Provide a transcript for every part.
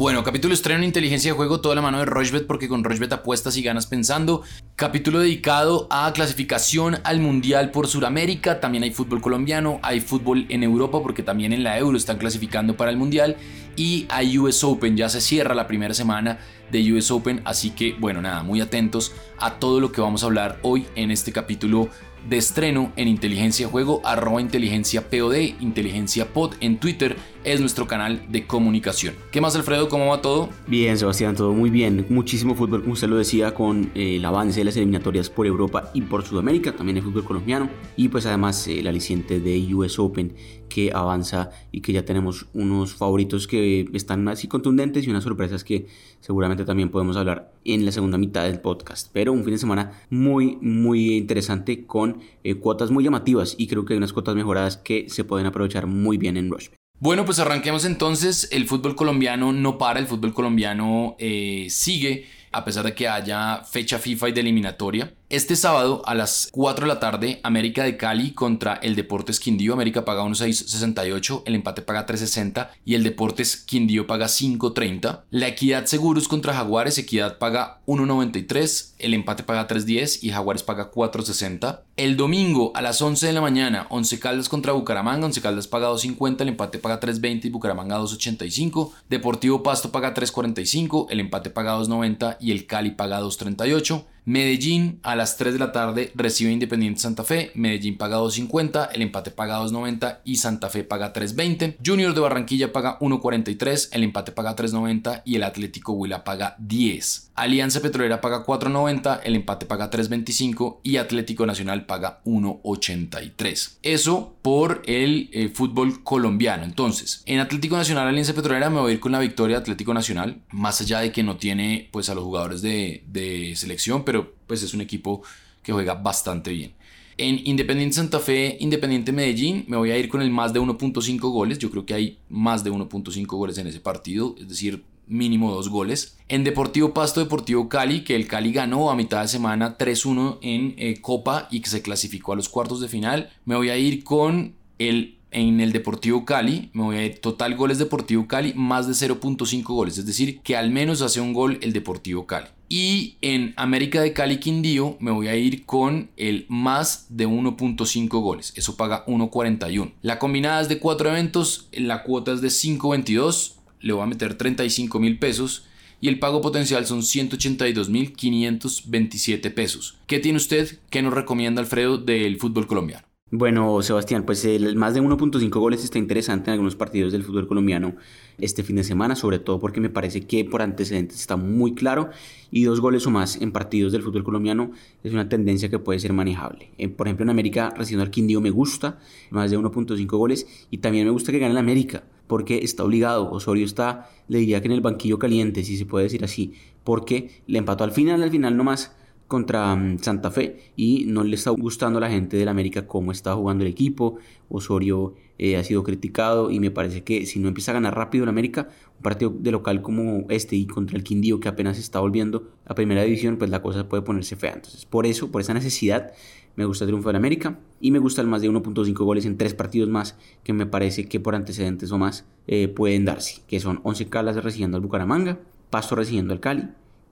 Bueno, capítulo estreno en inteligencia de juego, toda la mano de Rochbet porque con Rochbet apuestas y ganas pensando. Capítulo dedicado a clasificación al Mundial por Sudamérica. También hay fútbol colombiano, hay fútbol en Europa porque también en la Euro están clasificando para el Mundial. Y hay US Open, ya se cierra la primera semana de US Open. Así que bueno, nada, muy atentos a todo lo que vamos a hablar hoy en este capítulo de estreno en Inteligencia Juego, arroba inteligencia POD, inteligencia pod en Twitter, es nuestro canal de comunicación. ¿Qué más Alfredo? ¿Cómo va todo? Bien Sebastián, todo muy bien. Muchísimo fútbol, como usted lo decía, con eh, el avance de las eliminatorias por Europa y por Sudamérica, también el fútbol colombiano y pues además el aliciente de US Open que avanza y que ya tenemos unos favoritos que están así contundentes y unas sorpresas que seguramente también podemos hablar en la segunda mitad del podcast. Pero un fin de semana muy, muy interesante con eh, cuotas muy llamativas y creo que hay unas cuotas mejoradas que se pueden aprovechar muy bien en Rushbet. Bueno, pues arranquemos entonces. El fútbol colombiano no para, el fútbol colombiano eh, sigue a pesar de que haya fecha FIFA y de eliminatoria. Este sábado a las 4 de la tarde, América de Cali contra el Deportes Quindío. América paga 1.668, el empate paga 3.60 y el Deportes Quindío paga 5.30. La Equidad Seguros contra Jaguares, Equidad paga 1.93, el empate paga 3.10 y Jaguares paga 4.60. El domingo a las 11 de la mañana, Once Caldas contra Bucaramanga, Once Caldas paga 2.50, el empate paga 3.20 y Bucaramanga 2.85. Deportivo Pasto paga 3.45, el empate paga 2.90 y el Cali paga 2.38. Medellín a las 3 de la tarde recibe Independiente Santa Fe, Medellín paga 2.50, el empate paga 2.90 y Santa Fe paga 3.20. Junior de Barranquilla paga 1.43, el empate paga 3.90 y el Atlético Huila paga 10. Alianza Petrolera paga 4.90, el empate paga 3.25 y Atlético Nacional paga 1.83. Eso por el eh, fútbol colombiano. Entonces, en Atlético Nacional, Alianza Petrolera me voy a ir con la victoria de Atlético Nacional, más allá de que no tiene pues a los jugadores de, de selección, pero pues es un equipo que juega bastante bien. En Independiente Santa Fe, Independiente Medellín, me voy a ir con el más de 1.5 goles. Yo creo que hay más de 1.5 goles en ese partido, es decir, mínimo dos goles. En Deportivo Pasto, Deportivo Cali, que el Cali ganó a mitad de semana 3-1 en eh, Copa y que se clasificó a los cuartos de final. Me voy a ir con el en el Deportivo Cali, me voy a ir total goles Deportivo Cali, más de 0.5 goles, es decir, que al menos hace un gol el Deportivo Cali. Y en América de Cali Quindío me voy a ir con el más de 1.5 goles. Eso paga 1.41. La combinada es de 4 eventos, la cuota es de 5.22. Le voy a meter 35 mil pesos y el pago potencial son 182.527 pesos. ¿Qué tiene usted? ¿Qué nos recomienda Alfredo del fútbol colombiano? Bueno, Sebastián, pues el más de 1.5 goles está interesante en algunos partidos del fútbol colombiano este fin de semana, sobre todo porque me parece que por antecedentes está muy claro y dos goles o más en partidos del fútbol colombiano es una tendencia que puede ser manejable. Eh, por ejemplo, en América recibiendo al Quindío me gusta, más de 1.5 goles y también me gusta que gane el América porque está obligado. Osorio está, le diría que en el banquillo caliente, si se puede decir así, porque le empató al final, al final nomás contra mm, Santa Fe y no le está gustando a la gente del América cómo está jugando el equipo. Osorio eh, ha sido criticado y me parece que si no empieza a ganar rápido el América, un partido de local como este y contra el Quindío que apenas está volviendo a primera división, pues la cosa puede ponerse fea. Entonces, por eso, por esa necesidad, me gusta el triunfo del América y me gusta el más de 1.5 goles en tres partidos más que me parece que por antecedentes o más eh, pueden darse, que son 11 Calas recibiendo al Bucaramanga, Pasto recibiendo al Cali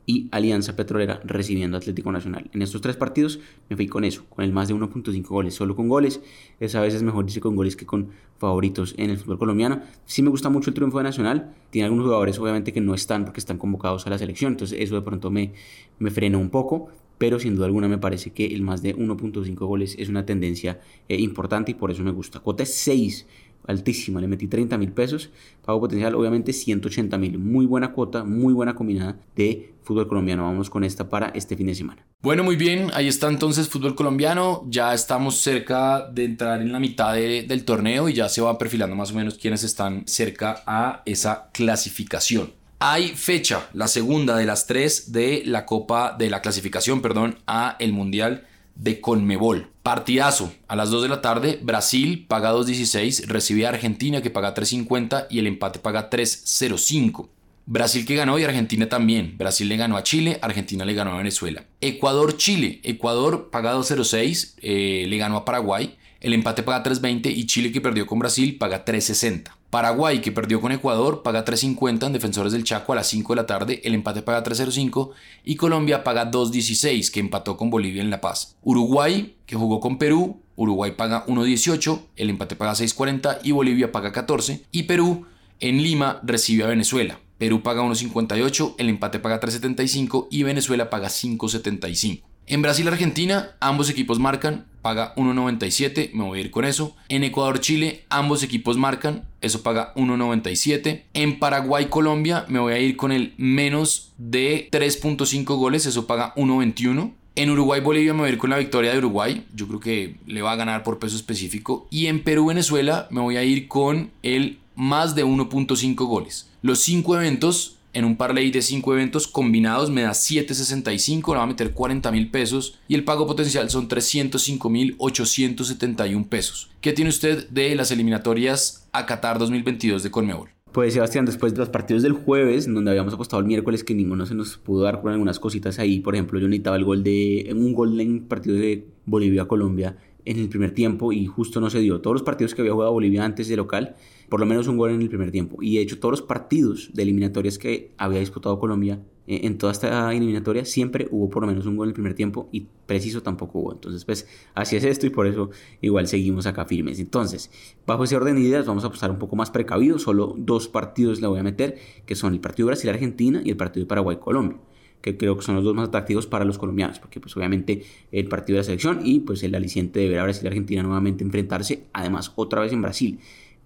y Alianza Petrolera recibiendo Atlético Nacional. En estos tres partidos me fui con eso, con el más de 1.5 goles, solo con goles. Es a veces mejor dice con goles que con favoritos en el fútbol colombiano. Sí me gusta mucho el triunfo de Nacional. Tiene algunos jugadores obviamente que no están porque están convocados a la selección, entonces eso de pronto me, me frena un poco. Pero sin duda alguna me parece que el más de 1.5 goles es una tendencia eh, importante y por eso me gusta. Cuota es 6 altísima, le metí 30 mil pesos, pago potencial obviamente 180 mil, muy buena cuota, muy buena combinada de fútbol colombiano, vamos con esta para este fin de semana. Bueno, muy bien, ahí está entonces fútbol colombiano, ya estamos cerca de entrar en la mitad del torneo y ya se va perfilando más o menos quienes están cerca a esa clasificación. Hay fecha, la segunda de las tres de la Copa de la clasificación, perdón, a el Mundial de Conmebol. Partidazo. A las 2 de la tarde, Brasil paga 2.16, recibe a Argentina que paga 3.50 y el empate paga 3.05. Brasil que ganó y Argentina también. Brasil le ganó a Chile, Argentina le ganó a Venezuela. Ecuador-Chile. Ecuador paga 2.06, eh, le ganó a Paraguay. El empate paga 3.20 y Chile que perdió con Brasil paga 3.60. Paraguay, que perdió con Ecuador, paga 3.50 en Defensores del Chaco a las 5 de la tarde, el empate paga 3.05 y Colombia paga 2.16, que empató con Bolivia en La Paz. Uruguay, que jugó con Perú, Uruguay paga 1.18, el empate paga 6.40 y Bolivia paga 14 y Perú en Lima recibe a Venezuela. Perú paga 1.58, el empate paga 3.75 y Venezuela paga 5.75. En Brasil-Argentina, ambos equipos marcan, paga 1.97, me voy a ir con eso. En Ecuador-Chile, ambos equipos marcan, eso paga 1.97. En Paraguay-Colombia, me voy a ir con el menos de 3.5 goles, eso paga 1.21. En Uruguay-Bolivia me voy a ir con la victoria de Uruguay, yo creo que le va a ganar por peso específico. Y en Perú-Venezuela me voy a ir con el más de 1.5 goles. Los cinco eventos en un parlay de 5 eventos combinados me da 7.65, le va a meter 40 mil pesos y el pago potencial son 305 mil 871 pesos. ¿Qué tiene usted de las eliminatorias a Qatar 2022 de Conmebol? Pues Sebastián, después de los partidos del jueves, donde habíamos apostado el miércoles que ninguno se nos pudo dar con algunas cositas ahí, por ejemplo, yo necesitaba el gol de un gol en partido de Bolivia-Colombia en el primer tiempo y justo no se dio. Todos los partidos que había jugado Bolivia antes de local por lo menos un gol en el primer tiempo. Y de hecho todos los partidos de eliminatorias que había disputado Colombia eh, en toda esta eliminatoria siempre hubo por lo menos un gol en el primer tiempo y preciso tampoco hubo. Entonces pues así es esto y por eso igual seguimos acá firmes. Entonces bajo ese orden de ideas vamos a pasar un poco más precavidos. Solo dos partidos le voy a meter que son el partido Brasil-Argentina y el partido Paraguay-Colombia que creo que son los dos más atractivos para los colombianos, porque pues obviamente el partido de la selección y pues el aliciente de ver a Brasil y Argentina nuevamente enfrentarse, además otra vez en Brasil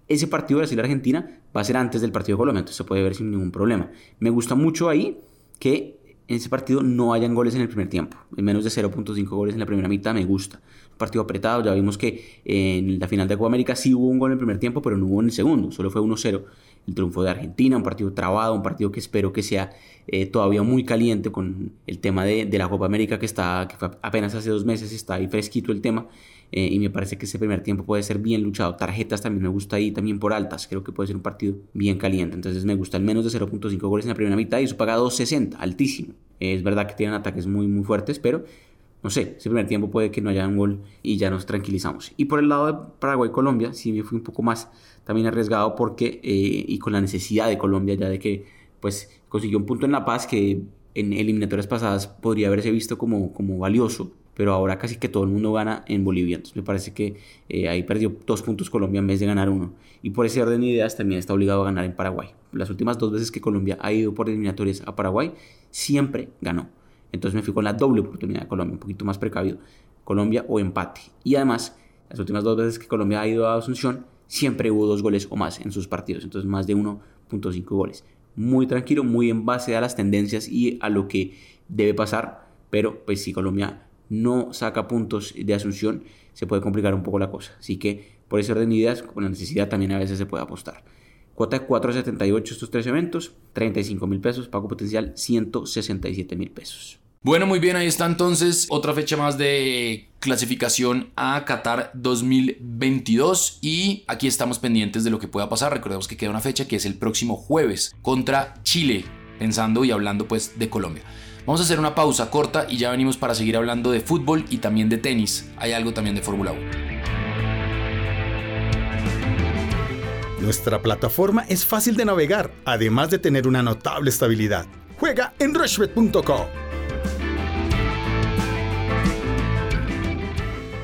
ese partido Brasil-Argentina va a ser antes del partido de Colombia, entonces se puede ver sin ningún problema. Me gusta mucho ahí que en ese partido no hayan goles en el primer tiempo, en menos de 0.5 goles en la primera mitad me gusta. Un partido apretado, ya vimos que en la final de Copa América sí hubo un gol en el primer tiempo, pero no hubo en el segundo, solo fue 1-0 el triunfo de Argentina, un partido trabado, un partido que espero que sea eh, todavía muy caliente con el tema de, la Copa América que está, que fue apenas hace dos meses, está ahí fresquito el tema. Eh, y me parece que ese primer tiempo puede ser bien luchado. Tarjetas también me gusta ahí, también por altas. Creo que puede ser un partido bien caliente. Entonces me gusta el menos de 0.5 goles en la primera mitad y eso paga 2.60, altísimo. es verdad que tienen ataques muy, muy fuertes, pero no sé, ese primer tiempo puede que no haya un gol y ya nos tranquilizamos. Y por el lado de Paraguay-Colombia, sí me fui un poco más también arriesgado porque, eh, y con la necesidad de Colombia ya de que pues consiguió un punto en La Paz que en eliminatorias pasadas podría haberse visto como, como valioso pero ahora casi que todo el mundo gana en Bolivia. Entonces me parece que eh, ahí perdió dos puntos Colombia en vez de ganar uno. Y por ese orden de ideas también está obligado a ganar en Paraguay. Las últimas dos veces que Colombia ha ido por eliminatorias a Paraguay, siempre ganó. Entonces me fui con la doble oportunidad de Colombia, un poquito más precavido. Colombia o empate. Y además, las últimas dos veces que Colombia ha ido a Asunción, siempre hubo dos goles o más en sus partidos. Entonces más de 1.5 goles. Muy tranquilo, muy en base a las tendencias y a lo que debe pasar. Pero pues si Colombia no saca puntos de Asunción, se puede complicar un poco la cosa. Así que por ese orden de ideas, con la necesidad también a veces se puede apostar. Cuota de 4.78 estos tres eventos, 35 mil pesos, pago potencial 167 mil pesos. Bueno, muy bien, ahí está entonces otra fecha más de clasificación a Qatar 2022 y aquí estamos pendientes de lo que pueda pasar. Recordemos que queda una fecha que es el próximo jueves contra Chile, pensando y hablando pues de Colombia. Vamos a hacer una pausa corta y ya venimos para seguir hablando de fútbol y también de tenis. Hay algo también de Fórmula 1. Nuestra plataforma es fácil de navegar, además de tener una notable estabilidad. Juega en rushbet.com.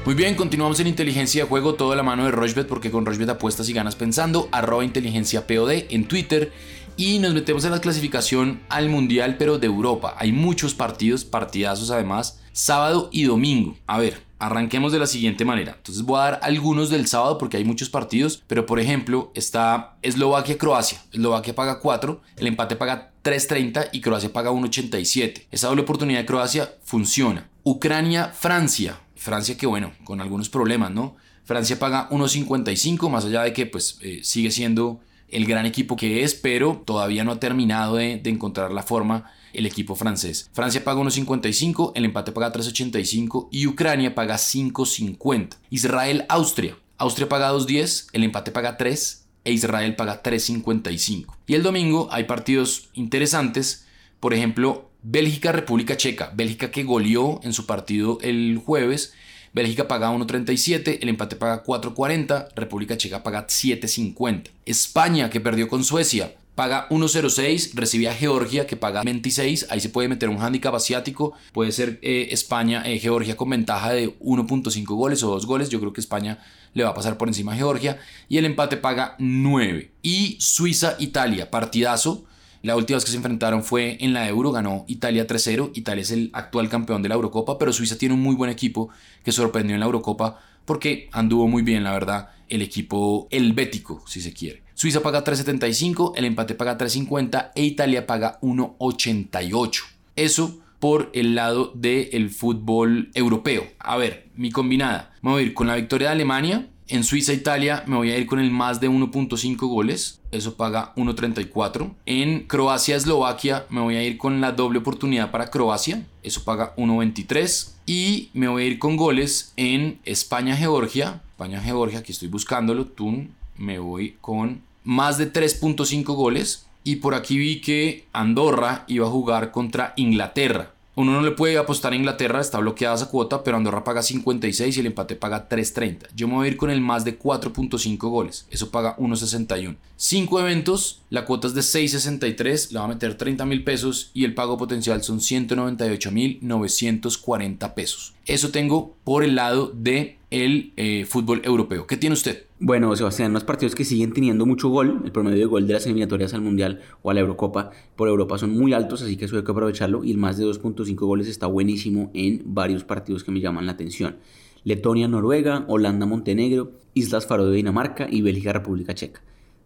Muy bien, continuamos en inteligencia de juego, todo la mano de Rushbet, porque con Rushbet apuestas y ganas pensando, arroba inteligencia POD en Twitter y nos metemos en la clasificación al Mundial, pero de Europa. Hay muchos partidos, partidazos además, sábado y domingo. A ver, arranquemos de la siguiente manera. Entonces voy a dar algunos del sábado porque hay muchos partidos, pero por ejemplo está Eslovaquia-Croacia. Eslovaquia paga 4, el empate paga 3.30 y Croacia paga 1.87. Esa doble oportunidad de Croacia funciona. Ucrania-Francia. Francia que bueno, con algunos problemas, ¿no? Francia paga 1.55, más allá de que pues eh, sigue siendo el gran equipo que es, pero todavía no ha terminado de, encontrar la forma el equipo francés. Francia paga 1.55, el empate paga 3.85 y Ucrania paga 5.50. Israel-Austria. Austria paga 2.10, el empate paga 3 e Israel paga 3.55. Y el domingo hay partidos interesantes, por ejemplo, Bélgica-República Checa. Bélgica que goleó en su partido el jueves Bélgica paga 1.37, el empate paga 4.40, República Checa paga 7.50. España, que perdió con Suecia, paga 1.06, recibe a Georgia que paga 26, ahí se puede meter un handicap asiático, puede ser eh, España, eh, Georgia con ventaja de 1.5 goles o 2 goles, yo creo que España le va a pasar por encima a Georgia y el empate paga 9. Y Suiza-Italia, partidazo. La última vez que se enfrentaron fue en la Euro, ganó Italia 3-0. Italia es el actual campeón de la Eurocopa, pero Suiza tiene un muy buen equipo que sorprendió en la Eurocopa porque anduvo muy bien, la verdad, el equipo helvético, si se quiere. Suiza paga 3.75, el empate paga 3.50 e Italia paga 1.88. Eso por el lado del fútbol europeo. A ver, mi combinada. Me voy a ir con la victoria de Alemania. En Suiza, Italia, me voy a ir con el más de 1.5 goles. Eso paga 1.34. En Croacia, Eslovaquia, me voy a ir con la doble oportunidad para Croacia. Eso paga 1.23. Y me voy a ir con goles en España, Georgia. España, Georgia, aquí estoy buscándolo. Tun, me voy con más de 3.5 goles. Y por aquí vi que Andorra iba a jugar contra Inglaterra. Uno no le puede apostar a Inglaterra, está bloqueada esa cuota, pero Andorra paga 56 y el empate paga 3.30. Yo me voy a ir con el más de 4.5 goles, eso paga 1.61. 5 eventos, la cuota es de 6.63, le va a meter 30 mil pesos y el pago potencial son 198 mil 940 pesos. Eso tengo por el lado de el eh, fútbol europeo. ¿Qué tiene usted? Bueno, Sebastián, los partidos que siguen teniendo mucho gol, el promedio de gol de las eliminatorias al Mundial o a la Eurocopa por Europa son muy altos, así que eso hay que aprovecharlo y el más de 2.5 goles está buenísimo en varios partidos que me llaman la atención. Letonia, Noruega, Holanda, Montenegro, Islas Faroe, Dinamarca y Bélgica, República Checa.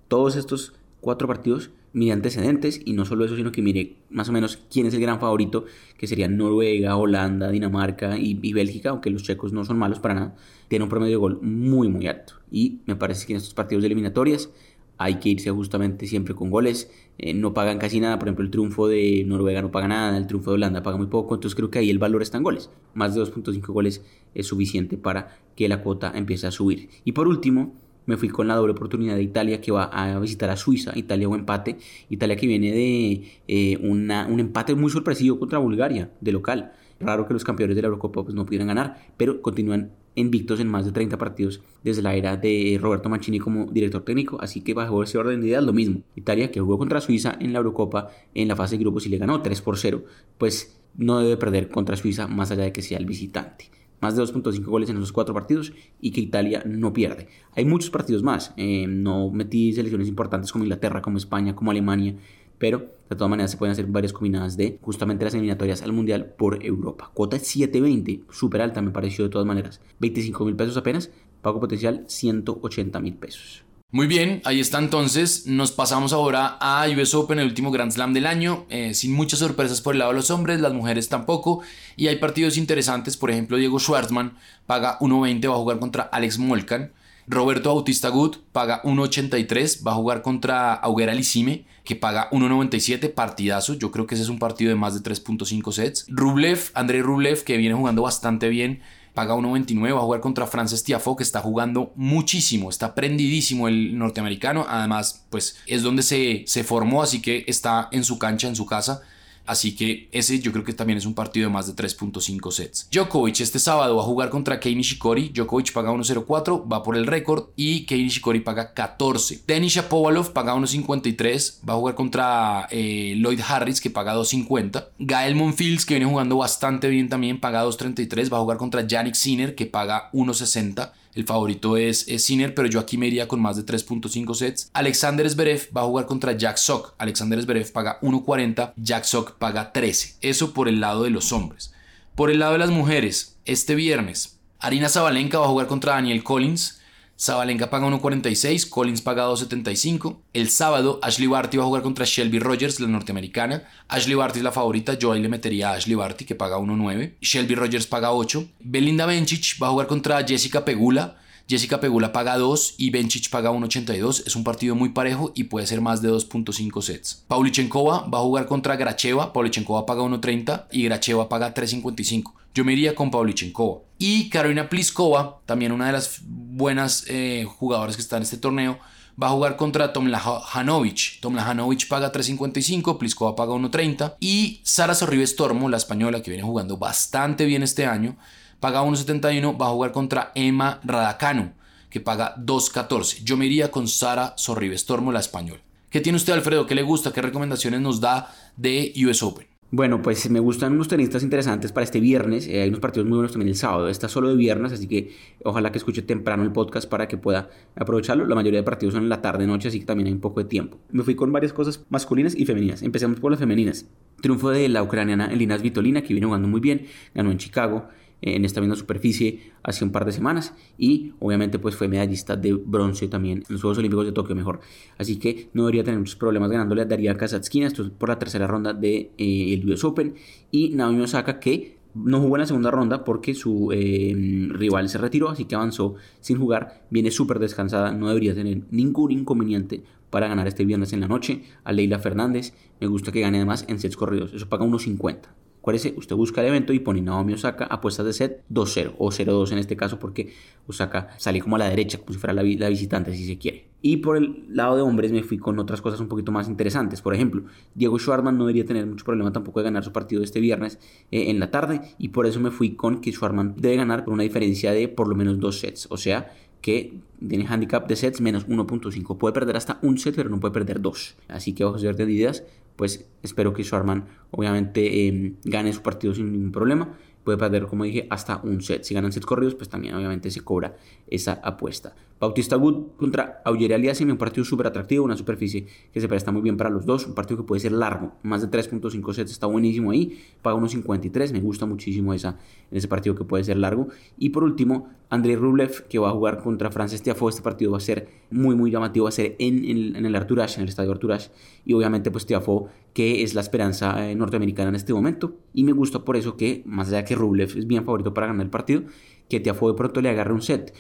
Todos estos cuatro partidos mire antecedentes y no solo eso, sino que mire más o menos quién es el gran favorito, que serían Noruega, Holanda, Dinamarca y, Bélgica, aunque los checos no son malos para nada, tiene un promedio de gol muy muy alto. Y me parece que en estos partidos de eliminatorias hay que irse justamente siempre con goles, eh, no pagan casi nada, por ejemplo el triunfo de Noruega no paga nada, el triunfo de Holanda paga muy poco, entonces creo que ahí el valor está en goles, más de 2.5 goles es suficiente para que la cuota empiece a subir. Y por último, me fui con la doble oportunidad de Italia que va a visitar a Suiza, Italia o empate, Italia que viene de eh, un empate muy sorpresivo contra Bulgaria, de local. Raro que los campeones de la Eurocopa pues, no pudieran ganar, pero continúan invictos en más de 30 partidos desde la era de Roberto Mancini como director técnico, así que bajo ese orden de ideas lo mismo. Italia que jugó contra Suiza en la Eurocopa en la fase de grupos y le ganó 3 por 0, pues no debe perder contra Suiza más allá de que sea el visitante más de 2.5 goles en esos cuatro partidos y que Italia no pierde. Hay muchos partidos más, eh, no metí selecciones importantes como Inglaterra, como España, como Alemania, pero de todas maneras se pueden hacer varias combinadas de justamente las eliminatorias al Mundial por Europa. Cuota 7.20, súper alta me pareció de todas maneras. 25 mil pesos apenas, pago potencial 180 mil pesos. Muy bien, ahí está entonces. Nos pasamos ahora a US Open, el último Grand Slam del año, eh, sin muchas sorpresas por el lado de los hombres, las mujeres tampoco. Y hay partidos interesantes, por ejemplo, Diego Schwartzman paga 1.20, va a jugar contra Alex Molcan. Roberto Bautista Gut paga 1.83, va a jugar contra Auguera Lissime, que paga 1.97, partidazo. Yo creo que ese es un partido de más de 3.5 sets. Rublev, Andrei Rublev, que viene jugando bastante bien paga 1.29, va a jugar contra Frances Tiafoe, que está jugando muchísimo, está prendidísimo el norteamericano, además, pues es donde se, se formó, así que está en su cancha, en su casa, Así que ese yo creo que también es un partido de más de 3.5 sets. Djokovic este sábado va a jugar contra Kei Nishikori. Djokovic paga 1.04, va por el récord y Kei Nishikori paga 14. Denis Shapovalov paga 1.53, va a jugar contra eh, Lloyd Harris que paga 2.50. Gael Monfils que viene jugando bastante bien también paga 2.33, va a jugar contra Yannick Sinner que paga 1.60. El favorito es, Sinner, pero yo aquí me iría con más de 3.5 sets. Alexander Zverev va a jugar contra Jack Sock. Alexander Zverev paga 1.40, Jack Sock paga 13. Eso por el lado de los hombres. Por el lado de las mujeres, este viernes, Arina Zabalenka va a jugar contra Daniel Collins. Zabalenka paga 1.46, Collins paga 2.75. El sábado, Ashley Barty va a jugar contra Shelby Rogers, la norteamericana. Ashley Barty es la favorita, yo ahí le metería a Ashley Barty, que paga 1.9. Shelby Rogers paga 8. Belinda Bencic va a jugar contra Jessica Pegula. Jessica Pegula paga 2 y Bencic paga 1.82. Es un partido muy parejo y puede ser más de 2.5 sets. Paulichenkova va a jugar contra Gracheva. Paulichenkova paga 1.30 y Gracheva paga 3.55. Yo me iría con Paulichenkova. Y Carolina Pliskova, también una de las buenas eh, jugadoras que está en este torneo, va a jugar contra Tomljanovic. Tomljanovic paga 3.55, Pliskova paga 1.30 y Sara Sorribes Tormo, la española que viene jugando bastante bien este año, paga 1.71, va a jugar contra Emma Radacano, que paga 2.14. Yo me iría con Sara Sorribestormo, la española. ¿Qué tiene usted, Alfredo? ¿Qué le gusta? ¿Qué recomendaciones nos da de US Open? Bueno, pues me gustan unos tenistas interesantes para este viernes. Eh, hay unos partidos muy buenos también el sábado. Está solo de viernes, así que ojalá que escuche temprano el podcast para que pueda aprovecharlo. La mayoría de partidos son en la tarde, noche, así que también hay un poco de tiempo. Me fui con varias cosas masculinas y femeninas. Empecemos por las femeninas. Triunfo de la ucraniana Elina Svitolina, que viene jugando muy bien. Ganó en Chicago en esta misma superficie hace un par de semanas y obviamente pues fue medallista de bronce también en los Juegos Olímpicos de Tokio mejor. Así que no debería tener muchos problemas ganándole a Daria Kazatskina, esto es por la tercera ronda del de, eh, US Open y Naomi Osaka que no jugó en la segunda ronda porque su eh, rival se retiró, así que avanzó sin jugar. Viene súper descansada, no debería tener ningún inconveniente para ganar este viernes en la noche. A Leila Fernández, me gusta que gane además en sets corridos, eso paga 1.50. Acuérdese, usted busca el evento y pone Naomi Osaka apuestas de set 2-0 o 0-2 en este caso porque Osaka sale como a la derecha, como si fuera la, visitante si se quiere. Y por el lado de hombres me fui con otras cosas un poquito más interesantes. Por ejemplo, Diego Schwarman no debería tener mucho problema tampoco de ganar su partido este viernes eh, en la tarde y por eso me fui con que Schwarman debe ganar por una diferencia de por lo menos dos sets. O sea, que tiene handicap de sets menos 1.5. Puede perder hasta un set, pero no puede perder dos. Así que bajo de ideas, pues espero que Schwarman obviamente em, gane su partido sin ningún problema. Puede perder, como dije, hasta un set. Si ganan sets corridos, pues también obviamente se cobra esa apuesta. Bautista Wood contra Auger Aliassime, un partido súper atractivo, una superficie que se presta muy bien para los dos, un partido que puede ser largo, más de 3.5 sets, está buenísimo ahí, paga unos 53, me gusta muchísimo esa, en ese partido que puede ser largo. Y por último, Andrei Rublev, que va a jugar contra Frances Tiafoe, este partido va a ser muy, muy llamativo, va a ser en, en, el Arturash, en el estadio Arturash, y obviamente pues Tiafoe, que es la esperanza eh, norteamericana en este momento, y me gusta por eso que, más allá de que Rublev es bien favorito para ganar el partido, que Tiafoe de pronto le agarre un set,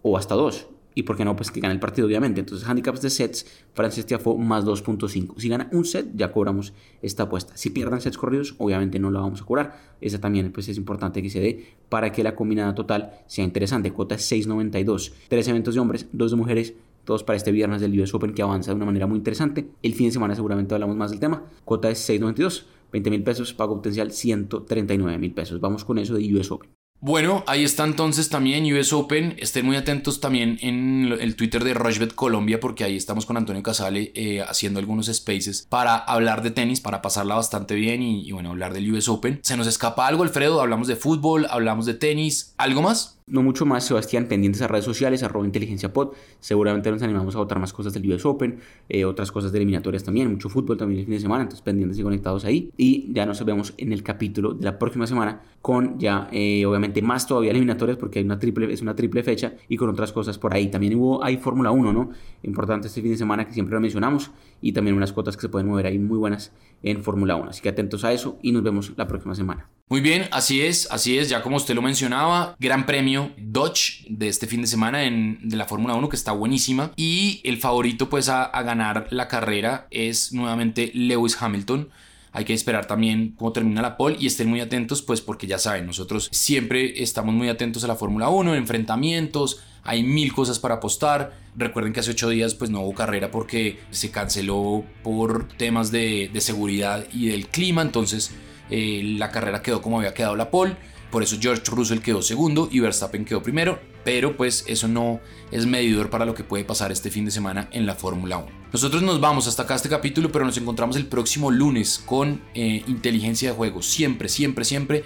o hasta dos, y por qué no, pues que gane el partido, obviamente. Entonces, handicaps de sets, Francis Tiafoe más 2.5. Si gana un set, ya cobramos esta apuesta. Si pierdan sets corridos, obviamente no la vamos a cobrar. Esa también pues, es importante que se dé para que la combinada total sea interesante. Cuota es 6.92. Tres eventos de hombres, dos de mujeres, todos para este viernes del US Open que avanza de una manera muy interesante. El fin de semana seguramente hablamos más del tema. Cuota es 6.92. 20 mil pesos, pago potencial 139 mil pesos. Vamos con eso de US Open. Bueno, ahí está entonces también US Open. Estén muy atentos también en el Twitter de Rochebet Colombia porque ahí estamos con Antonio Casale eh, haciendo algunos spaces para hablar de tenis, para pasarla bastante bien y, y bueno, hablar del US Open. ¿Se nos escapa algo, Alfredo? Hablamos de fútbol, hablamos de tenis, ¿algo más? No mucho más, Sebastián, pendientes a redes sociales, arroba inteligencia pod. Seguramente nos animamos a votar más cosas del US Open, eh, otras cosas de eliminatorias también, mucho fútbol también el fin de semana, entonces pendientes y conectados ahí. Y ya nos vemos en el capítulo de la próxima semana con ya, eh, obviamente, más todavía eliminatorias porque hay una triple, es una triple fecha y con otras cosas por ahí. También hubo, hay Fórmula 1, ¿no? Importante este fin de semana que siempre lo mencionamos y también unas cuotas que se pueden mover ahí muy buenas en Fórmula 1. Así que atentos a eso y nos vemos la próxima semana. Muy bien, así es, así es, ya como usted lo mencionaba, gran premio Dodge de este fin de semana en, de la Fórmula 1 que está buenísima y el favorito pues a, ganar la carrera es nuevamente Lewis Hamilton. Hay que esperar también cómo termina la pole y estén muy atentos pues porque ya saben, nosotros siempre estamos muy atentos a la Fórmula 1, enfrentamientos, hay mil cosas para apostar. Recuerden que hace ocho días pues no hubo carrera porque se canceló por temas de, de seguridad y del clima, entonces eh, la carrera quedó como había quedado la pole. Por eso George Russell quedó segundo y Verstappen quedó primero. Pero pues eso no es medidor para lo que puede pasar este fin de semana en la Fórmula 1. Nosotros nos vamos hasta acá este capítulo, pero nos encontramos el próximo lunes con eh, inteligencia de juego. Siempre, siempre, siempre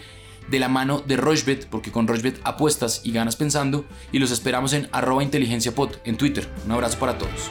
de la mano de Rochbet, porque con Rochbet apuestas y ganas pensando. Y los esperamos en arroba inteligenciapod en Twitter. Un abrazo para todos.